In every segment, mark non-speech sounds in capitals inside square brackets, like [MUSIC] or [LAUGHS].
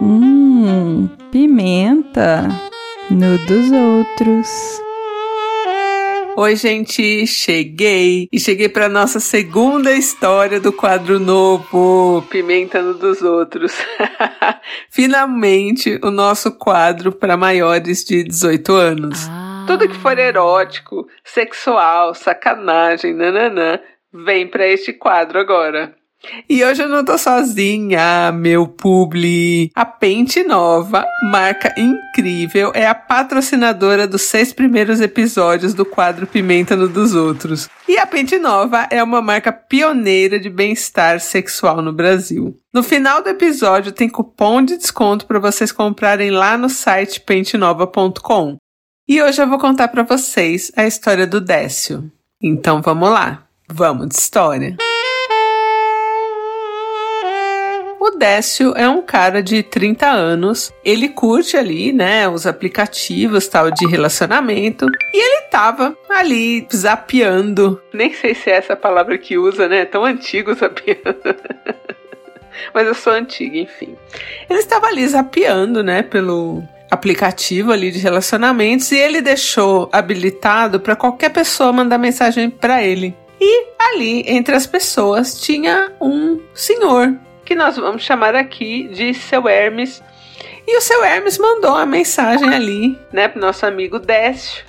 Hum, pimenta no dos outros. Oi, gente, cheguei e cheguei para nossa segunda história do quadro novo Pimenta no dos outros. [LAUGHS] Finalmente, o nosso quadro para maiores de 18 anos. Ah. Tudo que for erótico, sexual, sacanagem, nananã, vem para este quadro agora. E hoje eu não tô sozinha, meu publi. A Pente Nova, marca incrível, é a patrocinadora dos seis primeiros episódios do quadro Pimenta no dos Outros. E a Pente Nova é uma marca pioneira de bem-estar sexual no Brasil. No final do episódio tem cupom de desconto para vocês comprarem lá no site pentenova.com. E hoje eu vou contar para vocês a história do Décio. Então vamos lá, vamos de história. Décio é um cara de 30 anos, ele curte ali, né, os aplicativos tal de relacionamento, e ele tava ali zapeando. Nem sei se é essa palavra que usa, né? Tão antigo zapeando. [LAUGHS] Mas eu sou antiga, enfim. Ele estava ali zapeando, né, pelo aplicativo ali de relacionamentos e ele deixou habilitado para qualquer pessoa mandar mensagem para ele. E ali, entre as pessoas, tinha um senhor que nós vamos chamar aqui de seu Hermes. E o seu Hermes mandou uma mensagem ali, né, pro nosso amigo Décio.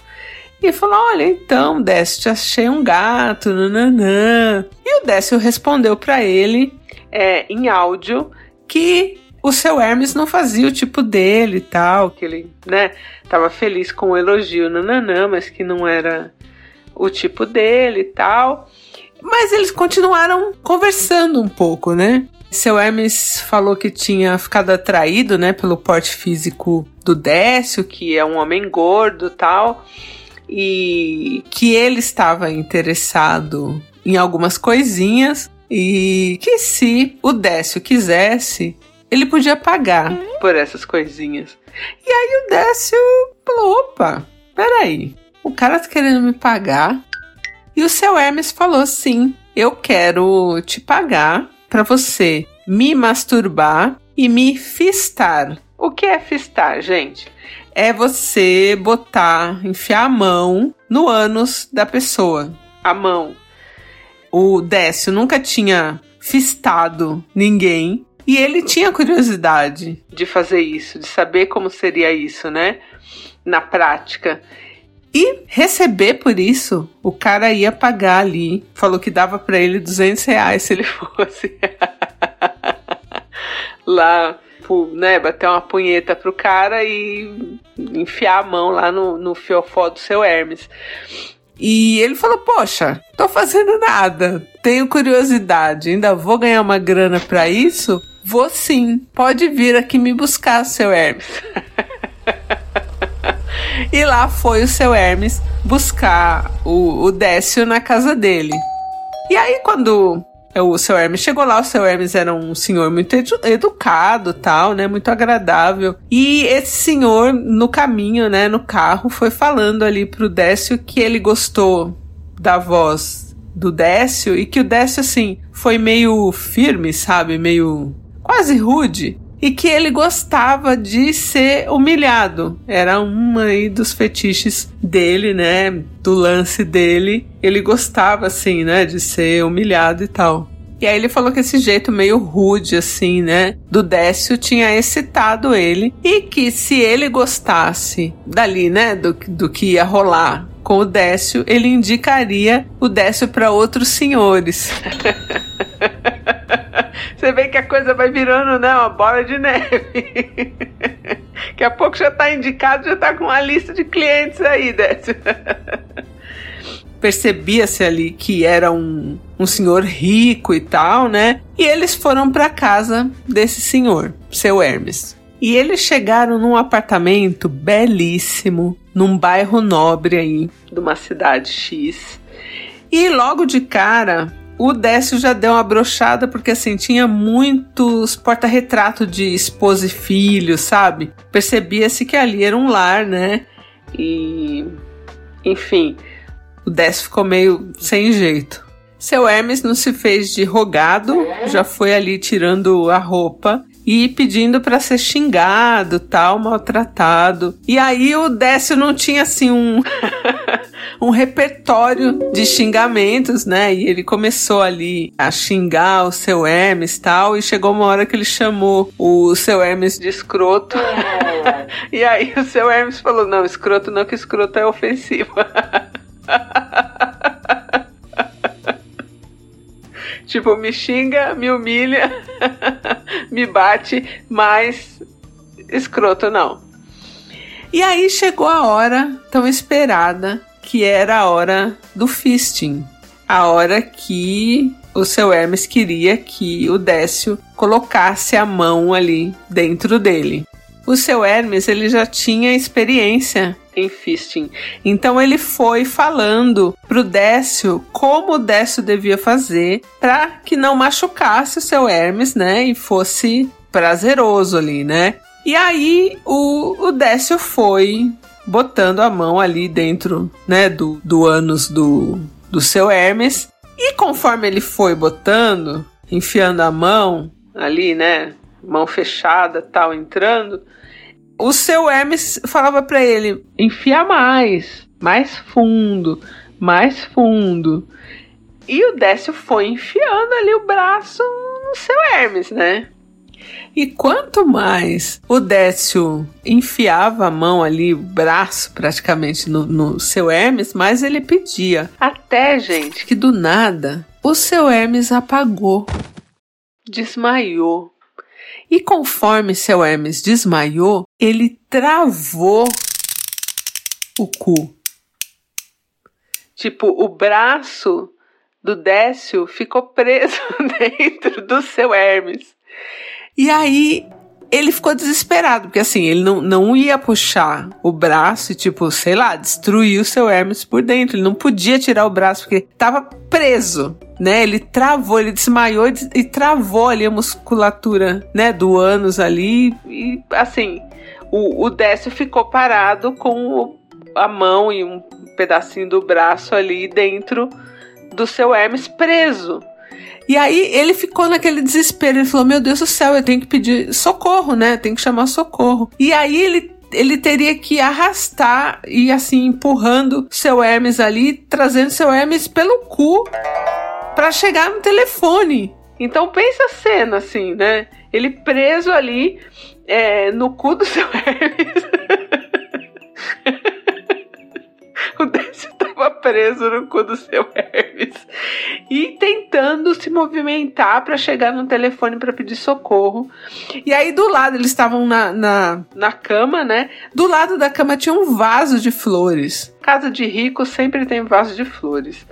E falou: Olha, então, Décio, achei um gato, nananã. E o Décio respondeu para ele, é, em áudio, que o seu Hermes não fazia o tipo dele e tal, que ele, né, tava feliz com o elogio, nananã, mas que não era o tipo dele e tal. Mas eles continuaram conversando um pouco, né? Seu Hermes falou que tinha ficado atraído, né, pelo porte físico do Décio, que é um homem gordo tal, e que ele estava interessado em algumas coisinhas e que se o Décio quisesse, ele podia pagar por essas coisinhas. E aí o Décio falou: opa, peraí, o cara tá querendo me pagar? E o seu Hermes falou: sim, eu quero te pagar para você me masturbar e me fistar. O que é fistar, gente? É você botar, enfiar a mão no ânus da pessoa. A mão. O Décio nunca tinha fistado ninguém e ele tinha curiosidade de fazer isso, de saber como seria isso, né? Na prática. E receber por isso, o cara ia pagar ali. Falou que dava para ele 200 reais se ele [LAUGHS] fosse lá, né, bater uma punheta pro cara e enfiar a mão lá no, no fiofó do seu Hermes. E ele falou: Poxa, tô fazendo nada, tenho curiosidade, ainda vou ganhar uma grana para isso? Vou sim, pode vir aqui me buscar, seu Hermes. [LAUGHS] E lá foi o seu Hermes buscar o, o Décio na casa dele. E aí, quando o seu Hermes chegou lá, o seu Hermes era um senhor muito edu educado, tal, né, muito agradável. E esse senhor no caminho, né, no carro, foi falando ali pro Décio que ele gostou da voz do Décio e que o Décio assim foi meio firme, sabe, meio quase rude e que ele gostava de ser humilhado. Era uma aí dos fetiches dele, né? Do lance dele. Ele gostava, assim, né? De ser humilhado e tal. E aí ele falou que esse jeito meio rude, assim, né? Do Décio tinha excitado ele. E que se ele gostasse dali, né? Do, do que ia rolar com o Décio, ele indicaria o Décio para outros senhores. [LAUGHS] [LAUGHS] Você vê que a coisa vai virando, né? Uma bola de neve. [LAUGHS] Daqui a pouco já tá indicado, já tá com uma lista de clientes aí, Décio. [LAUGHS] Percebia-se ali que era um, um senhor rico e tal, né? E eles foram para casa desse senhor, seu Hermes. E eles chegaram num apartamento belíssimo, num bairro nobre aí, de uma cidade X. E logo de cara, o Décio já deu uma brochada porque assim tinha muitos porta-retrato de esposa e filho, sabe? Percebia-se que ali era um lar, né? E enfim, o Décio ficou meio sem jeito. Seu Hermes não se fez de rogado, já foi ali tirando a roupa e pedindo para ser xingado, tal, maltratado. E aí o Décio não tinha assim um [LAUGHS] um repertório de xingamentos, né? E ele começou ali a xingar o seu Hermes tal, e chegou uma hora que ele chamou o seu Hermes de escroto. [LAUGHS] e aí o seu Hermes falou: Não, escroto não, que escroto é ofensivo. [LAUGHS] tipo, me xinga, me humilha, [LAUGHS] me bate, mas escroto não. E aí chegou a hora tão esperada que era a hora do fisting. A hora que o seu Hermes queria que o Décio colocasse a mão ali dentro dele. O seu Hermes ele já tinha experiência em fisting, então ele foi falando pro Décio como o Décio devia fazer para que não machucasse o seu Hermes, né, e fosse prazeroso ali, né? E aí o, o Décio foi botando a mão ali dentro, né, do, do ânus do, do seu Hermes. E conforme ele foi botando, enfiando a mão ali, né, mão fechada, tal, entrando, o seu Hermes falava para ele: enfia mais, mais fundo, mais fundo. E o Décio foi enfiando ali o braço no seu Hermes, né? E quanto mais o Décio enfiava a mão ali, o braço praticamente no, no seu Hermes, mais ele pedia. Até, gente, que do nada o seu Hermes apagou, desmaiou. E conforme seu Hermes desmaiou, ele travou o cu. Tipo, o braço do Décio ficou preso [LAUGHS] dentro do seu Hermes. E aí ele ficou desesperado, porque assim, ele não, não ia puxar o braço e, tipo, sei lá, destruir o seu Hermes por dentro. Ele não podia tirar o braço, porque tava preso, né? Ele travou, ele desmaiou e, e travou ali a musculatura, né, do ânus ali. E, assim, o, o Décio ficou parado com a mão e um pedacinho do braço ali dentro do seu Hermes preso. E aí ele ficou naquele desespero. Ele falou: Meu Deus do céu, eu tenho que pedir socorro, né? Tenho que chamar socorro. E aí ele ele teria que arrastar e assim empurrando seu Hermes ali, trazendo seu Hermes pelo cu para chegar no telefone. Então pensa a cena assim, né? Ele preso ali é, no cu do seu [LAUGHS] Hermes. Preso no cu do seu [LAUGHS] Hermes e tentando se movimentar para chegar no telefone para pedir socorro. E aí do lado, eles estavam na, na, na cama, né? Do lado da cama tinha um vaso de flores. Casa de rico sempre tem vaso de flores.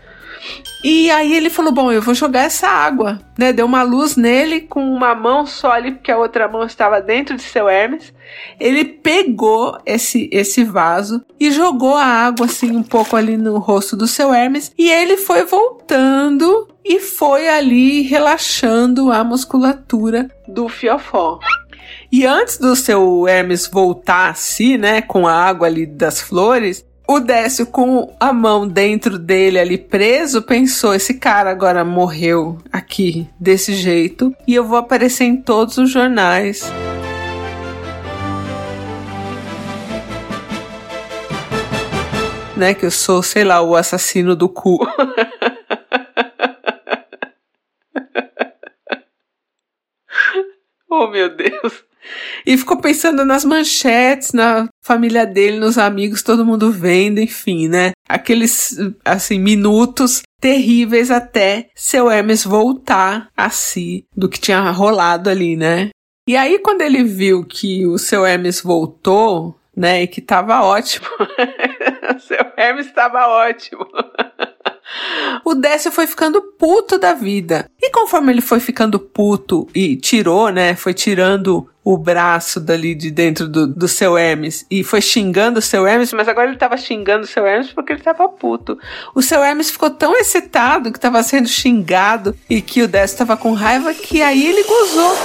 E aí ele falou: Bom, eu vou jogar essa água, né? Deu uma luz nele com uma mão só ali, porque a outra mão estava dentro de seu Hermes. Ele pegou esse, esse vaso e jogou a água assim um pouco ali no rosto do seu Hermes. E ele foi voltando e foi ali relaxando a musculatura do fiofó. E antes do seu Hermes voltar assim, né, com a água ali das flores, o Décio, com a mão dentro dele ali preso, pensou: esse cara agora morreu aqui desse jeito e eu vou aparecer em todos os jornais. Né, que eu sou, sei lá, o assassino do cu. [LAUGHS] oh, meu Deus. E ficou pensando nas manchetes, na família dele, nos amigos, todo mundo vendo, enfim, né? Aqueles, assim, minutos terríveis até seu Hermes voltar a si do que tinha rolado ali, né? E aí, quando ele viu que o seu Hermes voltou, né, e que tava ótimo, [LAUGHS] seu Hermes estava ótimo. [LAUGHS] o Décio foi ficando puto da vida. E conforme ele foi ficando puto e tirou, né, foi tirando o braço dali de dentro do, do seu Hermes e foi xingando o seu Hermes, mas agora ele tava xingando o seu Hermes porque ele tava puto. O seu Hermes ficou tão excitado que tava sendo xingado e que o Décio tava com raiva que aí ele gozou.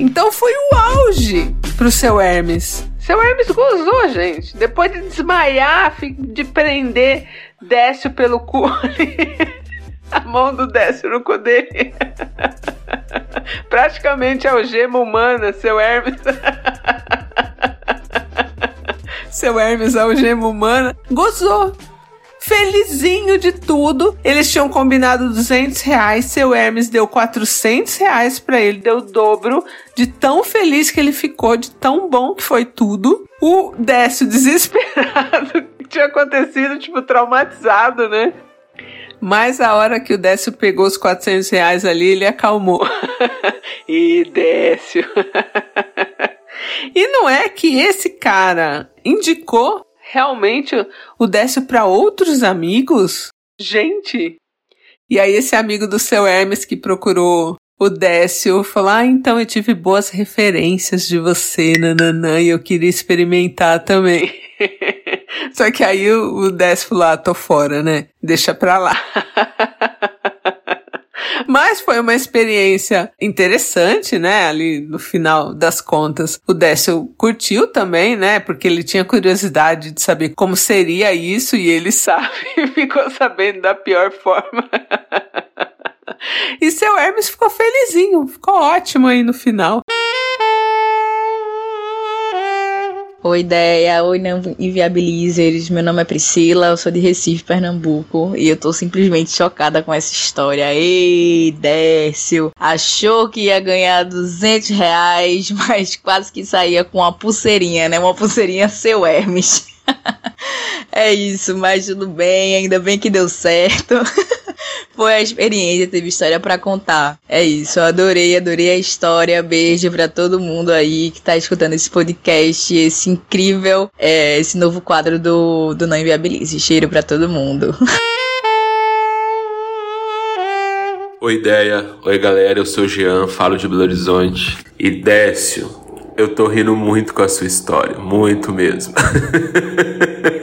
Então foi o auge pro seu Hermes. Seu Hermes gozou, gente. Depois de desmaiar, de prender Décio pelo cu. [LAUGHS] a mão do Décio no cu dele. [LAUGHS] [LAUGHS] Praticamente algema humana, seu Hermes. [LAUGHS] seu Hermes algema humana. Gozou felizinho de tudo. Eles tinham combinado 200 reais, seu Hermes deu 400 reais pra ele, deu o dobro de tão feliz que ele ficou, de tão bom que foi tudo. O Décio [LAUGHS] desesperado, que tinha acontecido, tipo, traumatizado, né? Mas a hora que o Décio pegou os 400 reais ali, ele acalmou. [LAUGHS] e Décio. [LAUGHS] e não é que esse cara indicou realmente o Décio para outros amigos? Gente! E aí esse amigo do seu Hermes que procurou o Décio falou: Ah, então eu tive boas referências de você, nananã, e eu queria experimentar também. [LAUGHS] Só que aí o, Décio falou: Ah, tô fora, né? Deixa pra lá. [LAUGHS] Mas foi uma experiência interessante, né? Ali no final das contas, o Décio curtiu também, né? Porque ele tinha curiosidade de saber como seria isso e ele [LAUGHS] sabe, ficou sabendo da pior forma. [LAUGHS] e seu Hermes ficou felizinho, ficou ótimo aí no final. Oi, ideia. Oi, não inviabilizers. Meu nome é Priscila, eu sou de Recife, Pernambuco. E eu tô simplesmente chocada com essa história. Ei, Décio. Achou que ia ganhar 200 reais, [LAUGHS] mas quase que saía com uma pulseirinha, né? Uma pulseirinha seu Hermes. [LAUGHS] é isso, mas tudo bem. Ainda bem que deu certo. [LAUGHS] Foi a experiência, teve história para contar. É isso, eu adorei, adorei a história. Beijo para todo mundo aí que tá escutando esse podcast, esse incrível, é, esse novo quadro do, do Não Inviabilize. Cheiro para todo mundo. [LAUGHS] Oi, ideia. Oi, galera. Eu sou o Jean, falo de Belo Horizonte. E Décio, eu tô rindo muito com a sua história. Muito mesmo. [LAUGHS]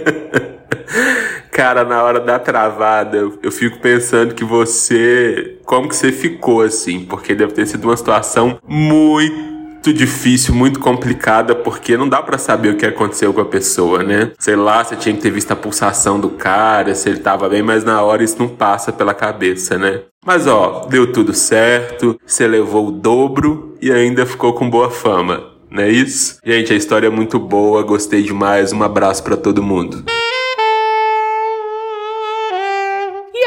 Cara, na hora da travada, eu, fico pensando que você. Como que você ficou assim? Porque deve ter sido uma situação muito difícil, muito complicada, porque não dá para saber o que aconteceu com a pessoa, né? Sei lá, você tinha que ter visto a pulsação do cara, se ele tava bem, mas na hora isso não passa pela cabeça, né? Mas ó, deu tudo certo, você levou o dobro e ainda ficou com boa fama, não é isso? Gente, a história é muito boa, gostei demais, um abraço para todo mundo.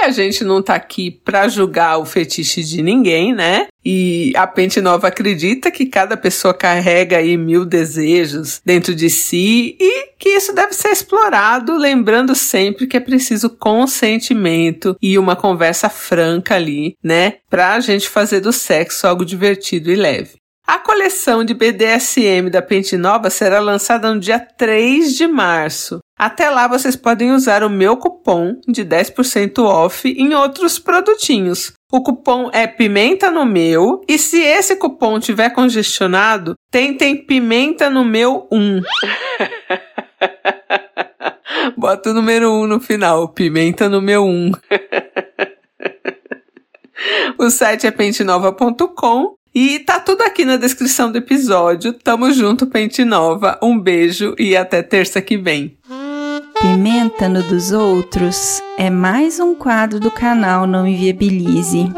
A gente não tá aqui para julgar o fetiche de ninguém, né? E a Pente Nova acredita que cada pessoa carrega aí mil desejos dentro de si e que isso deve ser explorado, lembrando sempre que é preciso consentimento e uma conversa franca ali, né? Pra gente fazer do sexo algo divertido e leve. A coleção de BDSM da Pente Nova será lançada no dia 3 de março. Até lá vocês podem usar o meu cupom de 10% off em outros produtinhos. O cupom é Pimenta no Meu e se esse cupom tiver congestionado, tentem Pimenta no Meu 1. [LAUGHS] Bota o número 1 no final, Pimenta no Meu 1. [LAUGHS] o site é pentenova.com e tá tudo aqui na descrição do episódio. Tamo junto, Pente Nova. Um beijo e até terça que vem. Pimenta no dos outros é mais um quadro do canal Não Inviabilize.